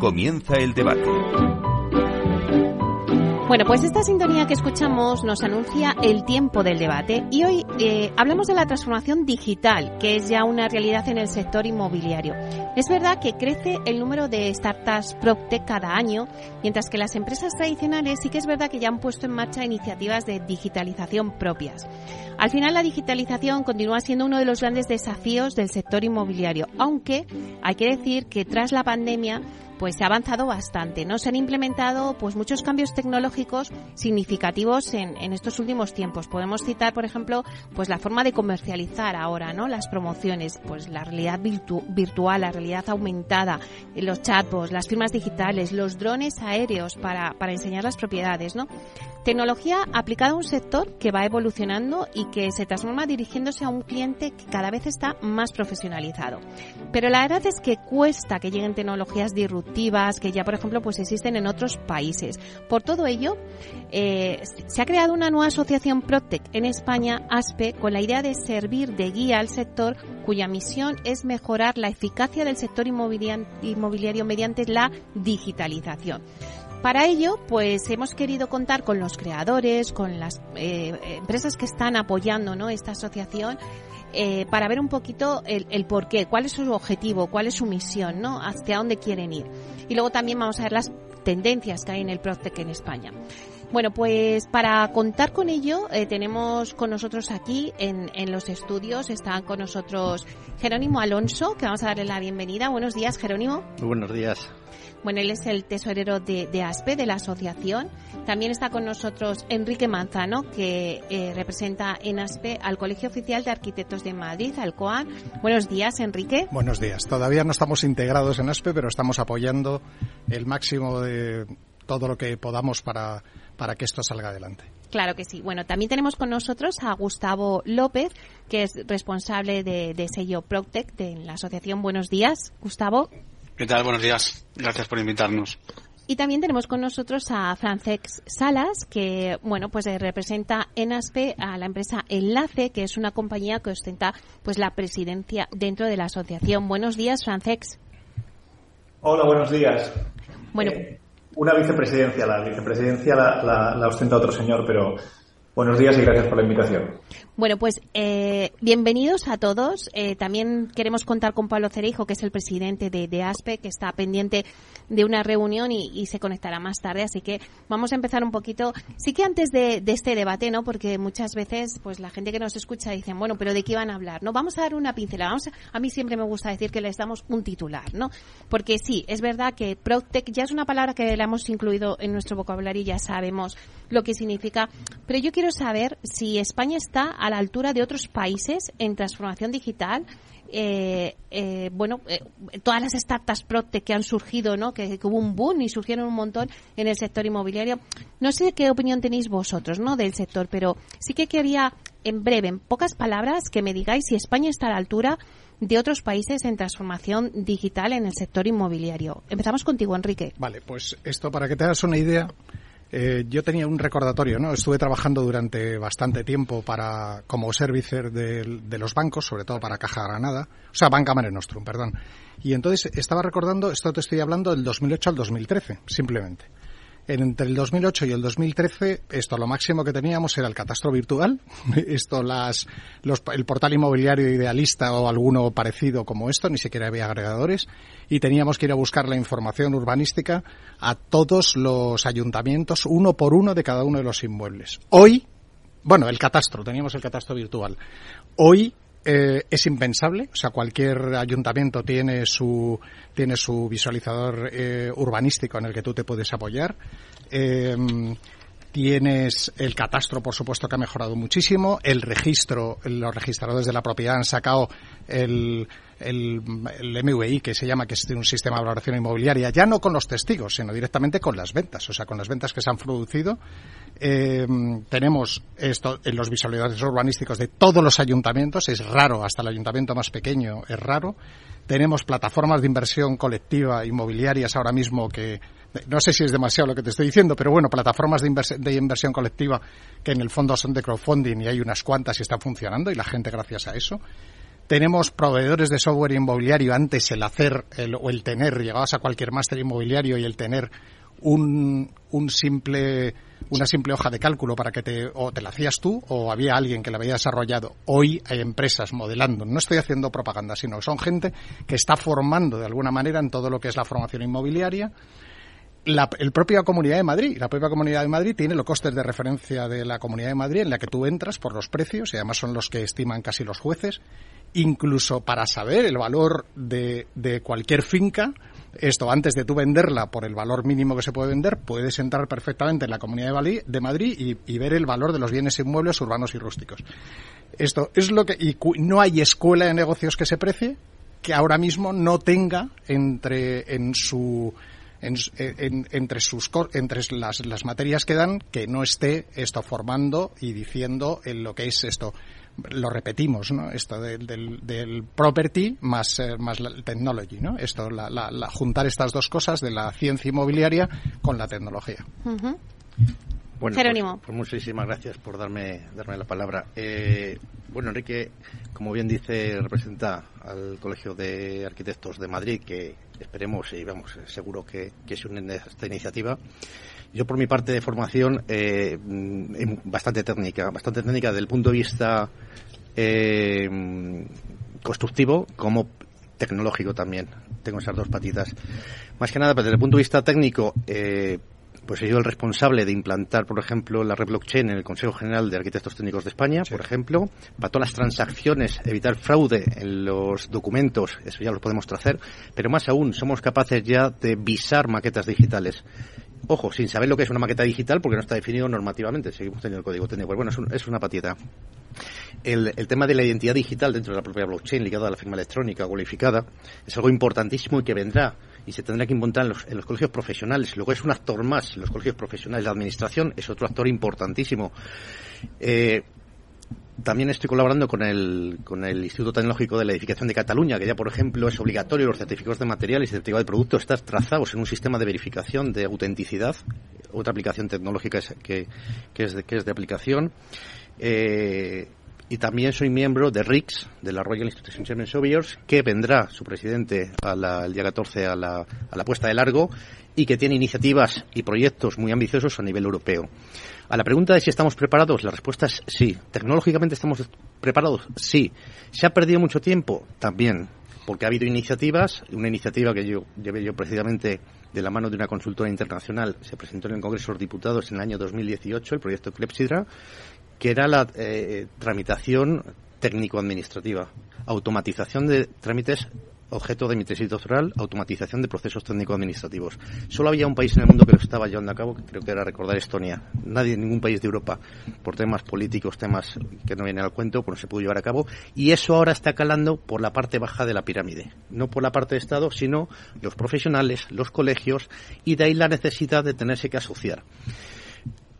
Comienza el debate. Bueno, pues esta sintonía que escuchamos nos anuncia el tiempo del debate y hoy eh, hablamos de la transformación digital, que es ya una realidad en el sector inmobiliario. Es verdad que crece el número de startups PropTech cada año, mientras que las empresas tradicionales sí que es verdad que ya han puesto en marcha iniciativas de digitalización propias. Al final la digitalización continúa siendo uno de los grandes desafíos del sector inmobiliario, aunque hay que decir que tras la pandemia pues se ha avanzado bastante, ¿no? Se han implementado pues muchos cambios tecnológicos significativos en, en, estos últimos tiempos. Podemos citar, por ejemplo, pues la forma de comercializar ahora, ¿no? Las promociones, pues la realidad virtual, la realidad aumentada, los chatbots, las firmas digitales, los drones aéreos para, para enseñar las propiedades, ¿no? Tecnología aplicada a un sector que va evolucionando y que se transforma dirigiéndose a un cliente que cada vez está más profesionalizado. Pero la verdad es que cuesta que lleguen tecnologías disruptivas que ya, por ejemplo, pues existen en otros países. Por todo ello, eh, se ha creado una nueva asociación Protec en España, ASPE, con la idea de servir de guía al sector cuya misión es mejorar la eficacia del sector inmobiliario mediante la digitalización. Para ello, pues hemos querido contar con los creadores, con las eh, empresas que están apoyando ¿no? esta asociación, eh, para ver un poquito el, el cuál es su objetivo, cuál es su misión, ¿no? hacia dónde quieren ir. Y luego también vamos a ver las tendencias que hay en el Proctec en España. Bueno, pues para contar con ello, eh, tenemos con nosotros aquí en, en, los estudios, están con nosotros Jerónimo Alonso, que vamos a darle la bienvenida. Buenos días, Jerónimo. Muy buenos días. Bueno, él es el tesorero de, de, ASPE, de la asociación. También está con nosotros Enrique Manzano, que eh, representa en ASPE al Colegio Oficial de Arquitectos de Madrid, al COAN. Buenos días, Enrique. Buenos días. Todavía no estamos integrados en ASPE, pero estamos apoyando el máximo de todo lo que podamos para, para que esto salga adelante. Claro que sí. Bueno, también tenemos con nosotros a Gustavo López, que es responsable de, de sello Proctec de la asociación. Buenos días, Gustavo. ¿Qué tal? Buenos días. Gracias por invitarnos. Y también tenemos con nosotros a Francex Salas, que bueno, pues representa en ASPE a la empresa Enlace, que es una compañía que ostenta pues la presidencia dentro de la asociación. Buenos días, Francex. Hola, buenos días. Bueno, eh, una vicepresidencia, la vicepresidencia la, la, la ostenta otro señor, pero Buenos días y gracias por la invitación. Bueno, pues eh, bienvenidos a todos. Eh, también queremos contar con Pablo Cereijo, que es el presidente de, de ASPE, que está pendiente de una reunión y, se conectará más tarde. Así que vamos a empezar un poquito. Sí que antes de, este debate, ¿no? Porque muchas veces, pues la gente que nos escucha dicen, bueno, pero ¿de qué van a hablar? No, vamos a dar una pincelada. Vamos a, a mí siempre me gusta decir que les damos un titular, ¿no? Porque sí, es verdad que Proctec ya es una palabra que la hemos incluido en nuestro vocabulario y ya sabemos lo que significa. Pero yo quiero saber si España está a la altura de otros países en transformación digital. Eh, eh, bueno, eh, todas las startups Proctec que han surgido, ¿no? Que, que, hubo un boom y surgieron un montón en el sector inmobiliario. No sé qué opinión tenéis vosotros, ¿no? Del sector, pero sí que quería, en breve, en pocas palabras, que me digáis si España está a la altura de otros países en transformación digital en el sector inmobiliario. Empezamos contigo, Enrique. Vale, pues esto para que te hagas una idea. Eh, yo tenía un recordatorio, ¿no? Estuve trabajando durante bastante tiempo para como servicer de, de, los bancos, sobre todo para Caja Granada, o sea, Banca Mare Nostrum, perdón. Y entonces estaba recordando, esto te estoy hablando del 2008 al 2013, simplemente. Entre el 2008 y el 2013, esto lo máximo que teníamos era el catastro virtual, esto las, los, el portal inmobiliario idealista o alguno parecido como esto, ni siquiera había agregadores, y teníamos que ir a buscar la información urbanística a todos los ayuntamientos, uno por uno de cada uno de los inmuebles. Hoy, bueno, el catastro, teníamos el catastro virtual. Hoy eh, es impensable, o sea, cualquier ayuntamiento tiene su tiene su visualizador eh, urbanístico en el que tú te puedes apoyar. Eh, tienes el catastro, por supuesto, que ha mejorado muchísimo. El registro, los registradores de la propiedad han sacado el, el, el, MVI, que se llama, que es un sistema de valoración inmobiliaria, ya no con los testigos, sino directamente con las ventas, o sea, con las ventas que se han producido. Eh, tenemos esto en los visualizadores urbanísticos de todos los ayuntamientos, es raro, hasta el ayuntamiento más pequeño es raro. Tenemos plataformas de inversión colectiva inmobiliarias ahora mismo que, no sé si es demasiado lo que te estoy diciendo, pero bueno, plataformas de, invers de, inversión colectiva que en el fondo son de crowdfunding y hay unas cuantas y están funcionando y la gente gracias a eso. tenemos proveedores de software inmobiliario. Antes el hacer o el tener, llegabas a cualquier máster inmobiliario y el tener un, un simple una simple hoja de cálculo para que te o te la hacías tú o había alguien que la había desarrollado. Hoy hay empresas modelando. No estoy haciendo propaganda, sino que son gente que está formando de alguna manera en todo lo que es la formación inmobiliaria. La el propia Comunidad de Madrid, la propia Comunidad de Madrid tiene los costes de referencia de la Comunidad de Madrid en la que tú entras por los precios y además son los que estiman casi los jueces incluso para saber el valor de, de cualquier finca, esto antes de tú venderla por el valor mínimo que se puede vender, puedes entrar perfectamente en la Comunidad de, Madrid y, ver el valor de los bienes inmuebles urbanos y rústicos. Esto es lo que y no hay escuela de negocios que se precie que ahora mismo no tenga entre en su entre sus entre las, las materias que dan que no esté esto formando y diciendo en lo que es esto lo repetimos, ¿no? Esto del, del, property más, eh, más la technology, ¿no? Esto, la, la, juntar estas dos cosas de la ciencia inmobiliaria con la tecnología. Bueno, pues, pues, muchísimas gracias por darme, darme la palabra. Eh, bueno, Enrique, como bien dice, representa al Colegio de Arquitectos de Madrid, que esperemos y vamos, seguro que, que se unen esta iniciativa. Yo, por mi parte de formación, eh, mm, bastante técnica, bastante técnica desde el punto de vista eh, constructivo como tecnológico también. Tengo esas dos patitas. Más que nada, desde el punto de vista técnico, eh, pues he sido el responsable de implantar, por ejemplo, la red blockchain en el Consejo General de Arquitectos Técnicos de España, por ejemplo, para todas las transacciones, evitar fraude en los documentos, eso ya lo podemos hacer, pero más aún, somos capaces ya de visar maquetas digitales. Ojo, sin saber lo que es una maqueta digital, porque no está definido normativamente, seguimos teniendo el código técnico. Pues bueno, es, una patita. El, tema de la identidad digital dentro de la propia blockchain ligada a la firma electrónica cualificada es algo importantísimo y que vendrá y se tendrá que implantar en los, colegios profesionales. Luego es un actor más, los colegios profesionales. La administración es otro actor importantísimo. Eh, también estoy colaborando con el, con el Instituto Tecnológico de la Edificación de Cataluña, que ya, por ejemplo, es obligatorio los certificados de materiales y certificados de productos estar trazados en un sistema de verificación de autenticidad, otra aplicación tecnológica que, que, es, de, que es de aplicación. Eh, y también soy miembro de RICS, de la Royal Institution Chairman Surveyors, que vendrá su presidente el día 14 a la, a la puesta de largo y que tiene iniciativas y proyectos muy ambiciosos a nivel europeo. A la pregunta de si estamos preparados, la respuesta es sí. ¿Tecnológicamente estamos preparados? Sí. ¿Se ha perdido mucho tiempo? También. Porque ha habido iniciativas, una iniciativa que yo llevé yo precisamente de la mano de una consultora internacional, se presentó en el Congreso de los Diputados en el año 2018, el proyecto Clepsidra, que era la eh, tramitación técnico-administrativa, automatización de trámites objeto de mi tesis doctoral, automatización de procesos técnico-administrativos. Solo había un país en el mundo que lo estaba llevando a cabo, que creo que era recordar Estonia. Nadie, ningún país de Europa, por temas políticos, temas que no vienen al cuento, pues no se pudo llevar a cabo. Y eso ahora está calando por la parte baja de la pirámide. No por la parte de Estado, sino los profesionales, los colegios, y de ahí la necesidad de tenerse que asociar.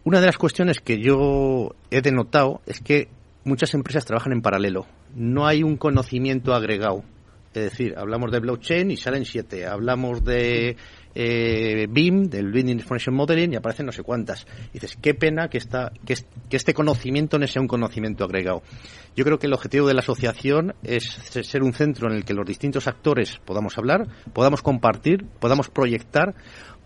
Una de las cuestiones que yo he denotado es que muchas empresas trabajan en paralelo. No hay un conocimiento agregado es decir, hablamos de blockchain y salen siete. Hablamos de eh, BIM, del Building Information Modeling, y aparecen no sé cuántas. Dices, qué pena que, esta, que, este conocimiento no sea un conocimiento agregado. Yo creo que el objetivo de la asociación es ser un centro en el que los distintos actores podamos hablar, podamos compartir, podamos proyectar,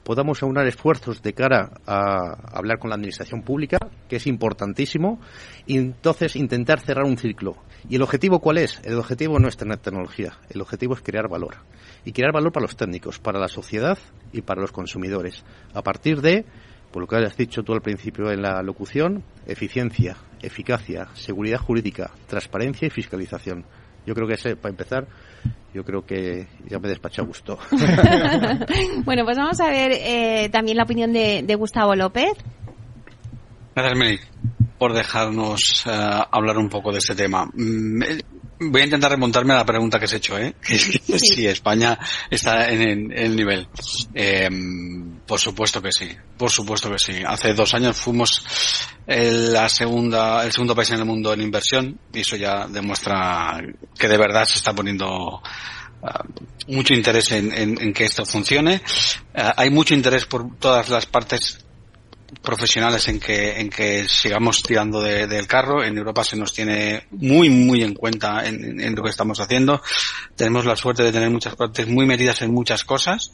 podamos aunar esfuerzos de cara a hablar con la administración pública, que es importantísimo, y entonces intentar cerrar un ciclo. ¿Y el objetivo cuál es? El objetivo no es tener tecnología, el objetivo es crear valor. Y crear valor para los técnicos, para la sociedad y para los consumidores. A partir de, por lo que has dicho tú al principio en la locución, eficiencia, eficacia, seguridad jurídica, transparencia y fiscalización. Yo creo que ese, para empezar, yo creo que ya me despacha a gusto. bueno, pues vamos a ver eh, también la opinión de, Gustavo López. Gracias, Meli, por dejarnos eh, hablar un poco de este tema. Mm, eh, voy a intentar remontarme a la pregunta que has hecho, ¿eh? si España está en el, nivel. por supuesto que sí, por supuesto que sí. Hace dos años fuimos la segunda, el segundo país en el mundo en inversión y eso ya demuestra que de verdad se está poniendo ah, mucho interés en, que esto funcione. Ah, hay mucho interés por todas las partes profesionales en que, en que sigamos tirando del carro. En Europa se nos tiene muy, muy en cuenta en, lo que estamos haciendo. Tenemos la suerte de tener muchas partes muy metidas en muchas cosas.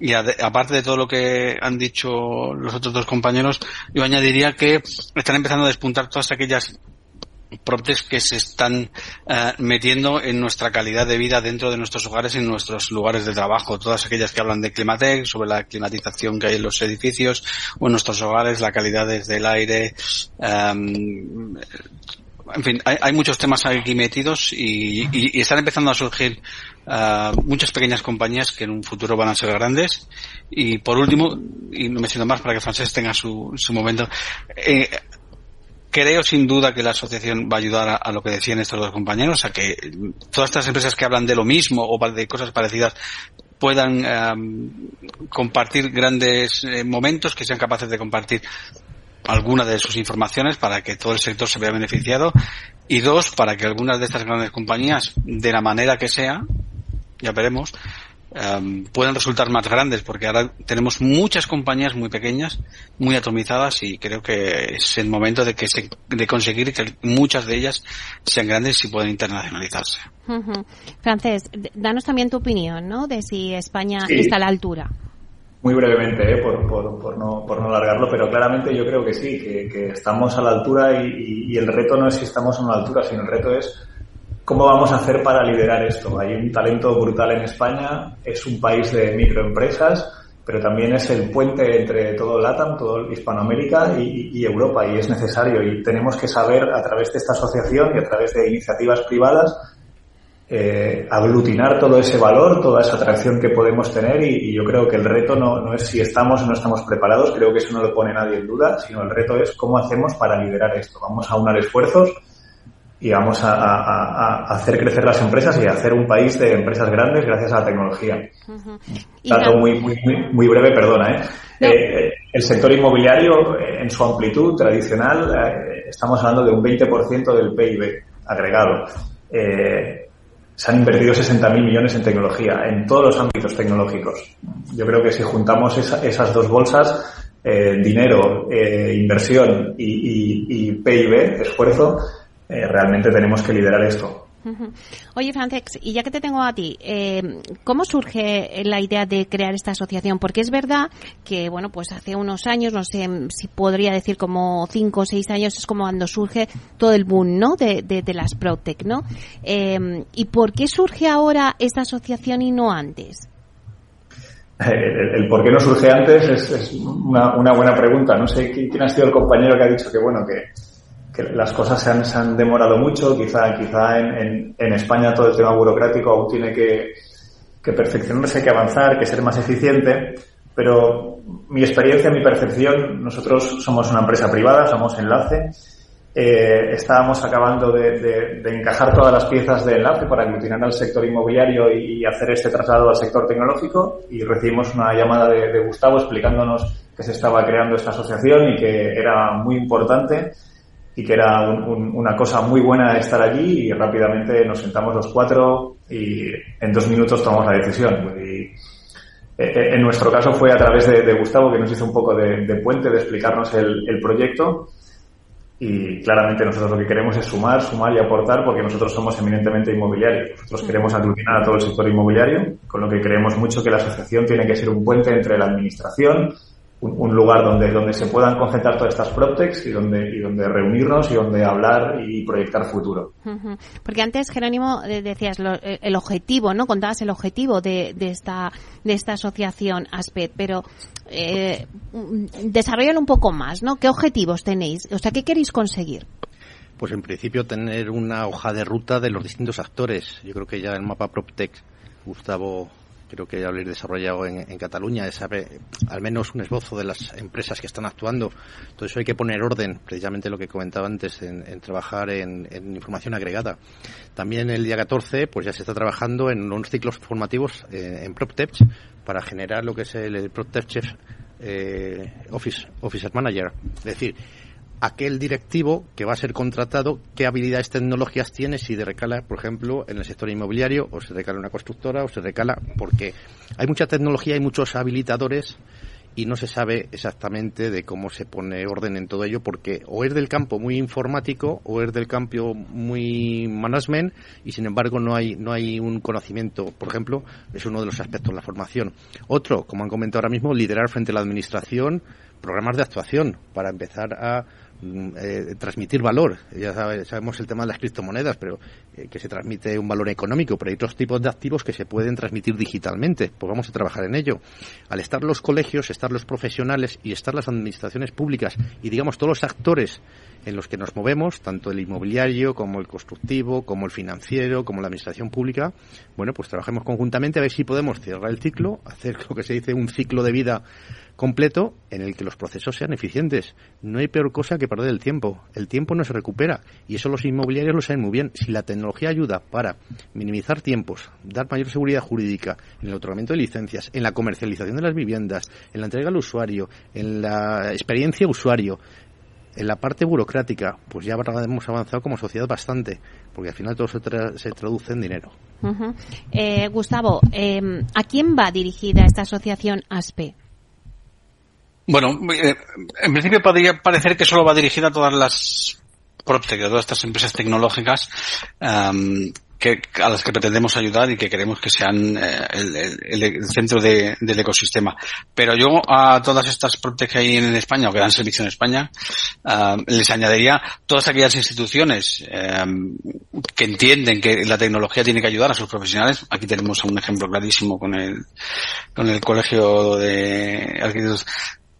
Y aparte de todo lo que han dicho los otros dos compañeros, yo añadiría que están empezando a despuntar todas aquellas proptes que se están eh, metiendo en nuestra calidad de vida dentro de nuestros hogares, en nuestros lugares de trabajo. Todas aquellas que hablan de Climatec, sobre la climatización que hay en los edificios o en nuestros hogares, la calidad desde el aire. Em, en fin, hay, muchos temas aquí metidos y, están empezando a surgir eh, muchas pequeñas compañías que en un futuro van a ser grandes. Y por último, y no me siento más para que Francés tenga su, su momento, eh, creo sin duda que la asociación va a ayudar a, lo que decían estos dos compañeros, a que todas estas empresas que hablan de lo mismo o de cosas parecidas puedan compartir grandes eh, momentos, que sean capaces de compartir alguna de sus informaciones para que todo el sector se vea beneficiado y dos, para que algunas de estas grandes compañías, de la manera que sea, ya veremos, Em, pueden resultar más grandes porque ahora tenemos muchas compañías muy pequeñas, muy atomizadas y creo que es el momento de que se, de conseguir que muchas de ellas sean grandes y puedan internacionalizarse. Francés, danos también tu opinión, ¿no? De si España está a la altura. Muy brevemente, ¿eh? por, por, por, no, por no alargarlo, pero claramente yo creo que sí, que, estamos a la altura y, y el reto no es si estamos a la altura, sino el reto es ¿Cómo vamos a hacer para liderar esto? Hay un talento brutal en España, es un país de microempresas, pero también es el puente entre todo LATAM, todo Hispanoamérica y, Europa, y es necesario. Y tenemos que saber, a través de esta asociación y a través de iniciativas privadas, eh, aglutinar todo ese valor, toda esa atracción que podemos tener y, yo creo que el reto no, no, es si estamos o no estamos preparados, creo que eso no lo pone nadie en duda, sino el reto es cómo hacemos para liderar esto. Vamos a unar esfuerzos y vamos a, hacer crecer las empresas y a hacer un país de empresas grandes gracias a la tecnología. Dato muy, muy, muy, breve, perdona. ¿eh? Eh, el sector inmobiliario, eh, en su amplitud tradicional, estamos hablando de un 20% del PIB agregado. se han invertido 60.000 millones en tecnología, en todos los ámbitos tecnológicos. Yo creo que si juntamos esas dos bolsas, dinero, inversión y, y PIB, esfuerzo, eh, realmente tenemos que liderar esto. Oye, Francex, y ya que te tengo a ti, eh, ¿cómo surge la idea de crear esta asociación? Porque es verdad que, bueno, pues hace unos años, no sé si podría decir como cinco o seis años, es como cuando surge todo el boom, ¿no? De, las Protec, ¿no? Eh, ¿Y por qué surge ahora esta asociación y no antes? El, por qué no surge antes es, una, una, buena pregunta. No sé quién ha sido el compañero que ha dicho que, bueno, que que las cosas se han, se han demorado mucho, quizá, quizá en, en, España todo el tema burocrático aún tiene que, que perfeccionarse, que avanzar, que ser más eficiente, pero mi experiencia, mi percepción, nosotros somos una empresa privada, somos enlace, eh, estábamos acabando de, de, encajar todas las piezas de enlace para aglutinar al sector inmobiliario y, hacer este traslado al sector tecnológico y recibimos una llamada de, de Gustavo explicándonos que se estaba creando esta asociación y que era muy importante y que era una cosa muy buena estar allí y rápidamente nos sentamos los cuatro y en dos minutos tomamos la decisión. Y eh, eh, en nuestro caso fue a través de, Gustavo que nos hizo un poco de, puente, de explicarnos el, proyecto y claramente nosotros lo que queremos es sumar, sumar y aportar porque nosotros somos eminentemente inmobiliarios. Nosotros queremos aglutinar a todo el sector inmobiliario, con lo que creemos mucho que la asociación tiene que ser un puente entre la administración, un, lugar donde, donde se puedan concentrar todas estas PropTechs y donde, y donde reunirnos y donde hablar y proyectar futuro. Porque antes, Jerónimo, eh, decías eh, el objetivo, ¿no? Contabas el objetivo de, de, esta, de esta asociación ASPED, pero eh, desarrollan un poco más, ¿no? ¿Qué objetivos tenéis? O sea, ¿qué queréis conseguir? Pues en principio tener una hoja de ruta de los distintos actores. Yo creo que ya el mapa PropTech, Gustavo creo que habréis desarrollado en, Cataluña, es al menos un esbozo de las empresas que están actuando. Eso hay que poner orden, precisamente lo que comentaba antes, en, trabajar en, información agregada. También el día 14, pues ya se está trabajando en unos ciclos formativos eh, en PropTech para generar lo que es el, PropTech Chef eh, Office, Officer Manager. Es decir, aquel directivo que va a ser contratado, qué habilidades tecnológicas tiene si de recala, por ejemplo, en el sector inmobiliario, o se recala una constructora, o se recala, porque hay mucha tecnología, hay muchos habilitadores y no se sabe exactamente de cómo se pone orden en todo ello porque o es del campo muy informático o es del campo muy management y sin embargo no hay no hay un conocimiento. Por ejemplo es uno de los aspectos de la formación. Otro como han comentado ahora mismo liderar frente a la administración programas de actuación para empezar a eh, transmitir valor. Ya sabemos el tema de las criptomonedas, pero eh, que se transmite un valor económico, pero hay otros tipos de activos que se pueden transmitir digitalmente. Pues vamos a trabajar en ello. Al estar los colegios, estar los profesionales y estar las administraciones públicas y digamos todos los actores en los que nos movemos, tanto el inmobiliario como el constructivo, como el financiero, como la administración pública, bueno, pues trabajemos conjuntamente a ver si podemos cerrar el ciclo, hacer lo que se dice un ciclo de vida completo en el que los procesos sean eficientes. No hay peor cosa que perder el tiempo. El tiempo no se recupera y eso los inmobiliarios lo saben muy bien. Si la tecnología ayuda para minimizar tiempos, dar mayor seguridad jurídica en el otorgamiento de licencias, en la comercialización de las viviendas, en la entrega al usuario, en la experiencia usuario, en la parte burocrática, pues ya hemos avanzado como sociedad bastante, porque al final todo se, se traduce en dinero. Eh, Gustavo, eh, ¿a quién va dirigida esta asociación ASPE? Bueno, eh, en principio podría parecer que solo va dirigida a todas las PropTech, a todas estas empresas tecnológicas um, que, a las que pretendemos ayudar y que queremos que sean eh, el, centro del ecosistema. Pero yo a todas estas PropTech que hay en España o que dan servicio en España, les añadiría todas aquellas instituciones que entienden que la tecnología tiene que ayudar a sus profesionales. Aquí tenemos un ejemplo clarísimo con el, con el Colegio de Arquitectos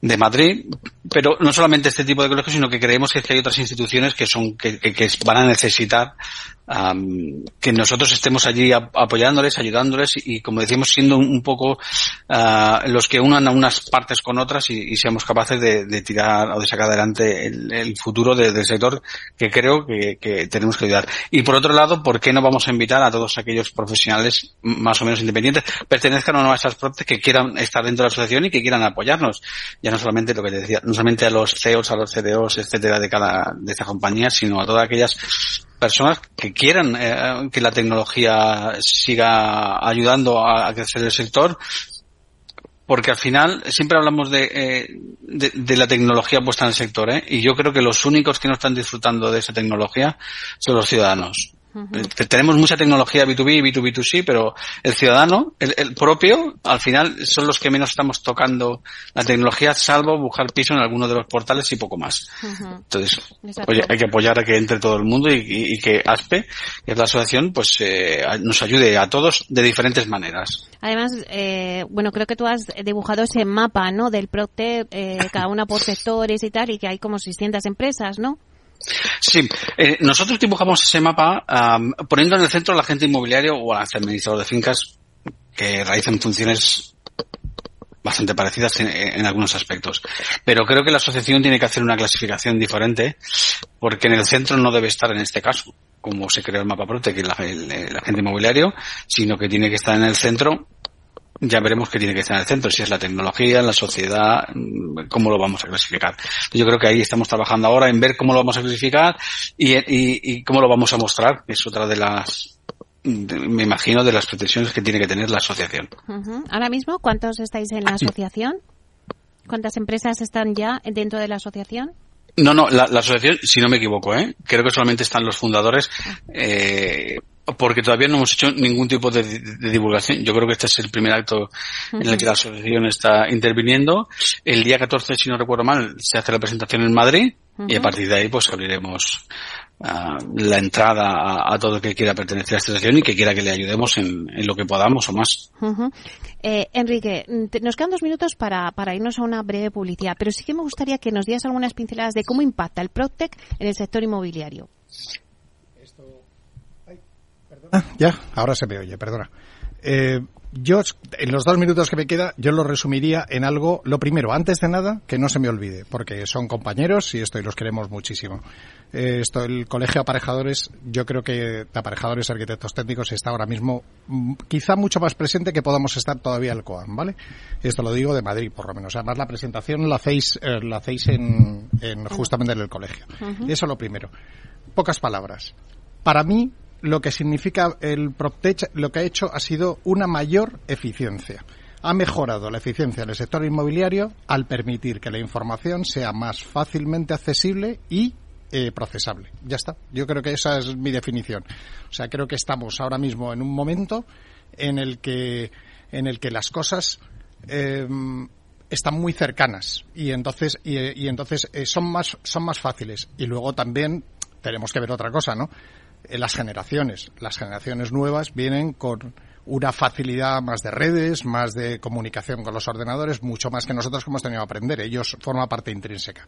de Madrid, pero no solamente este tipo de colegios, sino que creemos que, hay otras instituciones que son que, que van a necesitar que nosotros estemos allí apoyándoles, ayudándoles y, como decimos, siendo un, poco ah, los que unan a unas partes con otras y, seamos capaces de, tirar o de sacar adelante el, futuro del sector que creo que, tenemos que ayudar. Y por otro lado, ¿por qué no vamos a invitar a todos aquellos profesionales más o menos independientes, pertenezcan a esas partes que quieran estar dentro de la asociación y que quieran apoyarnos? Ya no solamente lo que te decía, no solamente a los CEOs, a los CDOs, etcétera, de cada, de esta compañía, sino a todas aquellas personas que quieran eh, que la tecnología siga ayudando a, crecer el sector porque al final siempre hablamos de, eh, de, la tecnología puesta en el sector ¿eh? y yo creo que los únicos que no están disfrutando de esa tecnología son los ciudadanos tenemos mucha tecnología B2B y B2B2C, pero el ciudadano, el, propio, al final son los que menos estamos tocando la tecnología, salvo buscar piso en alguno de los portales y poco más. Entonces, oye, hay que apoyar a que entre todo el mundo y, que ASPE, que es la asociación, pues eh, nos ayude a todos de diferentes maneras. Además, eh, bueno, creo que tú has dibujado ese mapa, ¿no? Del PROCTE, eh, cada una por sectores y tal, y que hay como 600 empresas, ¿no? Sí, eh, nosotros dibujamos ese mapa poniendo en el centro al agente inmobiliario o al administrador de fincas que realizan funciones bastante parecidas en, algunos aspectos. Pero creo que la asociación tiene que hacer una clasificación diferente porque en el centro no debe estar en este caso como se creó el mapa Prote, que el agente inmobiliario, sino que tiene que estar en el centro ya veremos qué tiene que estar en el centro, si es la tecnología, la sociedad, mm, cómo lo vamos a clasificar. Yo creo que ahí estamos trabajando ahora en ver cómo lo vamos a clasificar y, cómo lo vamos a mostrar, es otra de las, me imagino, de las pretensiones que tiene que tener la asociación. Ahora mismo, ¿cuántos estáis en la asociación? ¿Cuántas empresas están ya dentro de la asociación? No, no, la, asociación, si no me equivoco, ¿eh? creo que solamente están los fundadores. Ah. Eh, porque todavía no hemos hecho ningún tipo de, divulgación. Yo creo que este es el primer acto en el que la asociación está interviniendo. El día 14, si no recuerdo mal, se hace la presentación en Madrid y a partir de ahí pues abriremos ah, la entrada a, todo el que quiera pertenecer a esta asociación y que quiera que le ayudemos en, lo que podamos o más. eh, Enrique, nos quedan dos minutos para, para irnos a una breve publicidad, pero sí que me gustaría que nos dieras algunas pinceladas de cómo impacta el PropTech en el sector inmobiliario. Ah, ya, ahora se me oye, perdona. Eh, yo, en los dos minutos que me queda, yo lo resumiría en algo, lo primero, antes de nada, que no se me olvide, porque son compañeros y esto y los queremos muchísimo. Eh, esto, el colegio de aparejadores, yo creo que de aparejadores arquitectos técnicos está ahora mismo mm, quizá mucho más presente que podamos estar todavía el COAM, ¿vale? Esto lo digo de Madrid, por lo menos. Además, la presentación la hacéis, eh, la hacéis en, justamente en el colegio. Eso lo primero. Pocas palabras. Para mí, lo que significa el PropTech, lo que ha hecho ha sido una mayor eficiencia. ha mejorado la eficiencia del sector inmobiliario al permitir que la información sea más fácilmente accesible y eh, procesable. Ya está. Yo creo que esa es mi definición. O sea, creo que estamos ahora mismo en un momento en el que, en el que las cosas eh, están muy cercanas y entonces, y, entonces eh, son, más, son más fáciles. Y luego también tenemos que ver otra cosa, ¿no? Las generaciones. Las generaciones nuevas vienen con una facilidad más de redes, más de comunicación con los ordenadores, mucho más que nosotros que hemos tenido que aprender. Ellos forman parte intrínseca.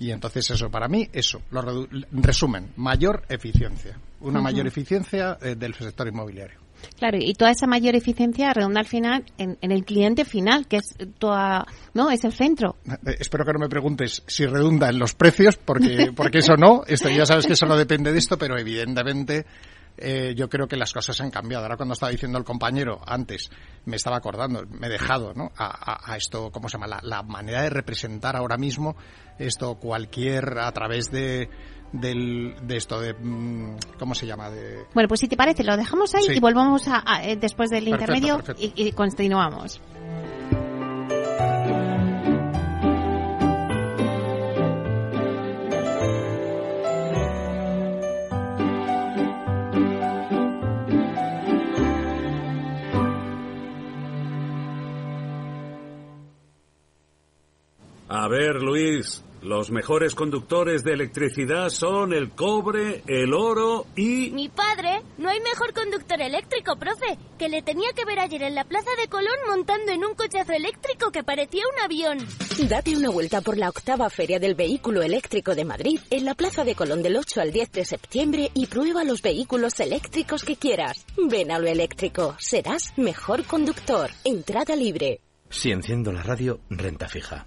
Y entonces eso, para mí, eso, lo resumen, mayor eficiencia, una mayor eficiencia eh, del sector inmobiliario. Claro, y toda esa mayor eficiencia redunda al final en, el cliente final, que es toda, no, es el centro. Eh, espero que no me preguntes si redunda en los precios, porque, porque eso no, esto ya sabes que eso no depende de esto, pero evidentemente eh, yo creo que las cosas han cambiado. Ahora cuando estaba diciendo el compañero antes, me estaba acordando, me he dejado ¿no? a, esto, ¿cómo se llama? La, manera de representar ahora mismo esto cualquier a través de del, de esto de mm, cómo se llama de bueno pues si te parece lo dejamos ahí y volvemos a, eh, después del intermedio y continuamos. A ver, Luis, los mejores conductores de electricidad son el cobre, el oro y... Mi padre, no hay mejor conductor eléctrico, profe, que le tenía que ver ayer en la Plaza de Colón montando en un cochazo eléctrico que parecía un avión. Date una vuelta por la octava Feria del Vehículo Eléctrico de Madrid en la Plaza de Colón del 8 al 10 de septiembre y prueba los vehículos eléctricos que quieras. Ven a lo eléctrico, serás mejor conductor. Entrada libre. Si enciendo la radio, renta fija.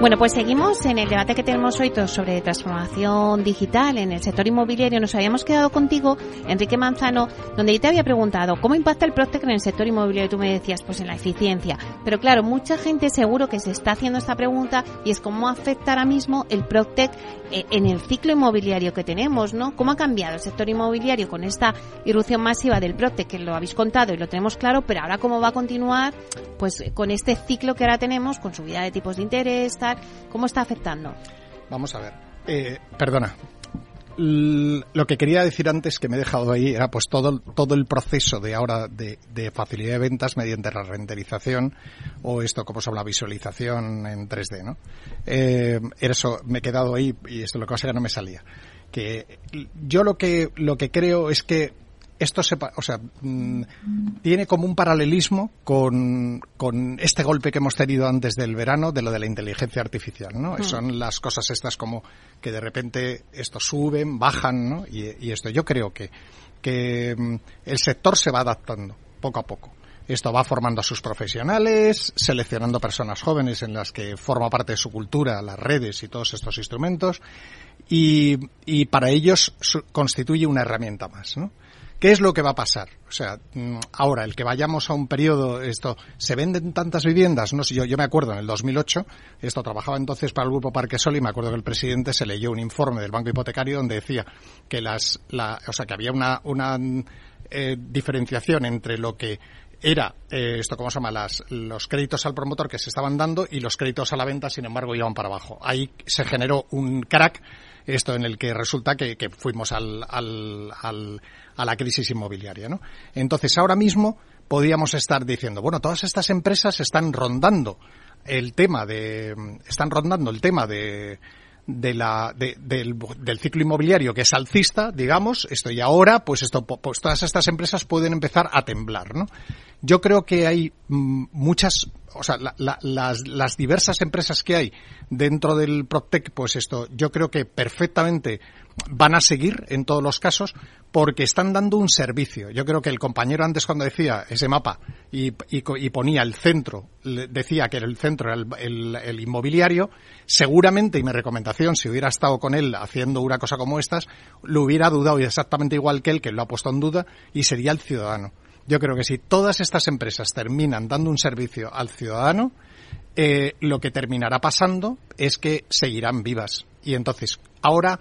Bueno, pues seguimos en el debate que tenemos hoy sobre transformación digital en el sector inmobiliario. Nos habíamos quedado contigo, Enrique Manzano, donde yo te había preguntado cómo impacta el Proctec en el sector inmobiliario. Y tú me decías, pues en la eficiencia. Pero claro, mucha gente seguro que se está haciendo esta pregunta y es cómo afecta ahora mismo el Proctec eh, en el ciclo inmobiliario que tenemos, ¿no? ¿Cómo ha cambiado el sector inmobiliario con esta irrupción masiva del Proctec, que lo habéis contado y lo tenemos claro, pero ahora cómo va a continuar, pues con este ciclo que ahora tenemos, con subida de tipos de interés, ¿Cómo está afectando? Vamos a ver. Eh, perdona. lo que quería decir antes que me he dejado ahí era pues todo, todo el proceso de ahora de, facilidad de ventas mediante la renderización o esto como se habla visualización en 3D, ¿no? Eh, eso me he quedado ahí y esto lo que pasa es que no me salía. Que yo lo que lo que creo es que esto se, o sea, mm, tiene como un paralelismo con, con, este golpe que hemos tenido antes del verano de lo de la inteligencia artificial, ¿no? Hmm. Son las cosas estas como que de repente esto suben, bajan, ¿no? Y, esto yo creo que, que mm, el sector se va adaptando poco a poco. Esto va formando a sus profesionales, seleccionando personas jóvenes en las que forma parte de su cultura, las redes y todos estos instrumentos, y, y para ellos constituye una herramienta más, ¿no? ¿Qué es lo que va a pasar? O sea, mm, ahora, el que vayamos a un periodo, esto, ¿se venden tantas viviendas? No sé, yo, yo me acuerdo en el 2008, esto trabajaba entonces para el Grupo Parquesol y me acuerdo que el presidente se leyó un informe del Banco Hipotecario donde decía que las, la, o sea, que había una, una eh, diferenciación entre lo que era eh, esto cómo se llama las, los créditos al promotor que se estaban dando y los créditos a la venta sin embargo iban para abajo ahí se generó un crack esto en el que resulta que, fuimos al, al, a la crisis inmobiliaria. ¿no? Entonces, ahora mismo podríamos estar diciendo, bueno, todas estas empresas están rondando el tema de, están rondando el tema de, de la, del, del, ciclo inmobiliario que es alcista, digamos, esto y ahora, pues esto, pues todas estas empresas pueden empezar a temblar, ¿no? Yo creo que hay mm, muchas, o sea, las, las diversas empresas que hay dentro del PropTech, pues esto, yo creo que perfectamente van a seguir en todos los casos porque están dando un servicio. Yo creo que el compañero antes cuando decía ese mapa y, ponía el centro, decía que el centro era el, inmobiliario, seguramente, y mi recomendación, si hubiera estado con él haciendo una cosa como estas, lo hubiera dudado exactamente igual que él, que lo ha puesto en duda, y sería el ciudadano. Yo creo que si todas estas empresas terminan dando un servicio al ciudadano, eh, lo que terminará pasando es que seguirán vivas. Y entonces, ahora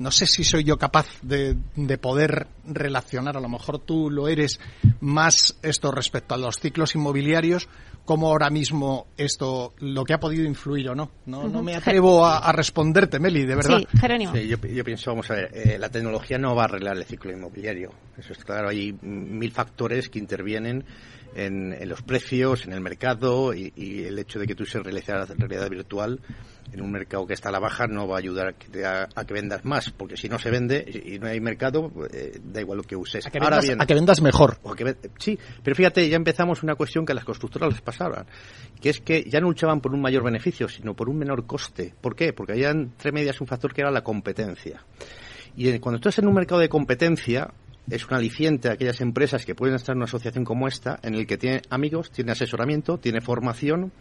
no sé si soy yo capaz de, de, poder relacionar, a lo mejor tú lo eres, más esto respecto a los ciclos inmobiliarios, cómo ahora mismo esto, lo que ha podido influir o no. No, no me atrevo a, responderte, Meli, de verdad. Sí, Jerónimo. yo, pienso, vamos a ver, eh, la tecnología no va a arreglar el ciclo inmobiliario. Eso es claro, hay mil factores que intervienen en, los precios, en el mercado y, el hecho de que tú se realizara realidad virtual en un mercado que está a la baja no va a ayudar a que, a, que vendas más, porque si no se vende y no hay mercado, eh, da igual lo que uses. A que vendas, a que vendas mejor. sí, pero fíjate, ya empezamos una cuestión que a las constructoras les pasaban, que es que ya no luchaban por un mayor beneficio, sino por un menor coste. ¿Por qué? Porque había entre medias un factor que era la competencia. Y cuando estás en un mercado de competencia, es un aliciente a aquellas empresas que pueden estar en una asociación como esta, en el que tiene amigos, tiene asesoramiento, tiene formación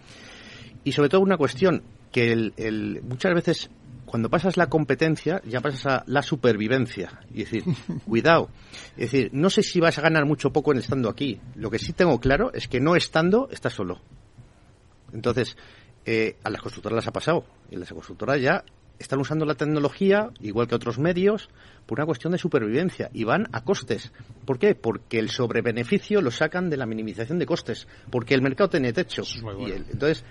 y sobre todo una cuestión que el, muchas veces cuando pasas la competencia ya pasas a la supervivencia. Y decir, cuidado. Es decir, no sé si vas a ganar mucho o poco en estando aquí. Lo que sí tengo claro es que no estando, estás solo. Entonces, eh, a las constructoras las ha pasado. Y las constructoras ya están usando la tecnología, igual que otros medios, por una cuestión de supervivencia y van a costes. ¿Por qué? Porque el sobrebeneficio lo sacan de la minimización de costes, porque el mercado tiene techo. y entonces,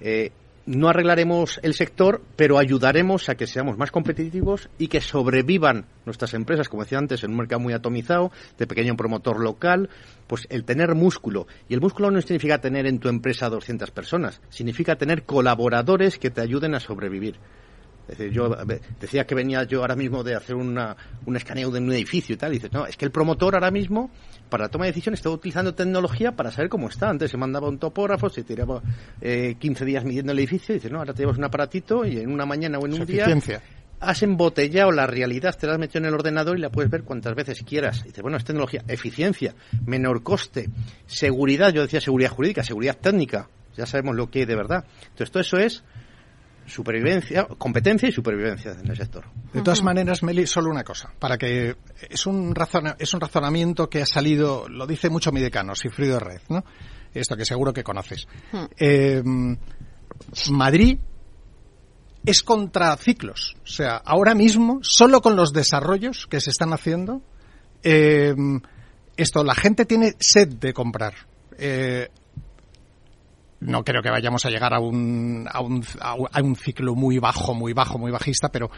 eh, no arreglaremos el sector, pero ayudaremos a que seamos más competitivos y que sobrevivan nuestras empresas, como decía antes, en un mercado muy atomizado, de pequeño promotor local, pues el tener músculo. Y el músculo no significa tener en tu empresa 200 personas, significa tener colaboradores que te ayuden a sobrevivir. Es decir, yo decía que venía yo ahora mismo de hacer una, un escaneo de un edificio y tal. Y dices, no, es que el promotor ahora mismo, para la toma de decisiones, está utilizando tecnología para saber cómo está. Antes se mandaba un topógrafo, se tiraba eh, 15 días midiendo el edificio y dices, no, ahora te llevas un aparatito y en una mañana o en un día has embotellado la realidad, te la has metido en el ordenador y la puedes ver cuantas veces quieras. Y dices, bueno, es tecnología, eficiencia, menor coste, seguridad, yo decía seguridad jurídica, seguridad técnica, ya sabemos lo que hay de verdad. Entonces, todo eso es supervivencia, competencia y supervivencia en el sector. De todas maneras, Meli, solo una cosa, para que es un es un razonamiento que ha salido, lo dice mucho mi decano, Sifrido Red, ¿no? Esto que seguro que conoces. Eh, Madrid es contra ciclos. O sea, ahora mismo, solo con los desarrollos que se están haciendo, eh, esto, la gente tiene sed de comprar. Eh, no creo que vayamos a llegar a un, a un, a un ciclo muy bajo, muy bajo, muy bajista, pero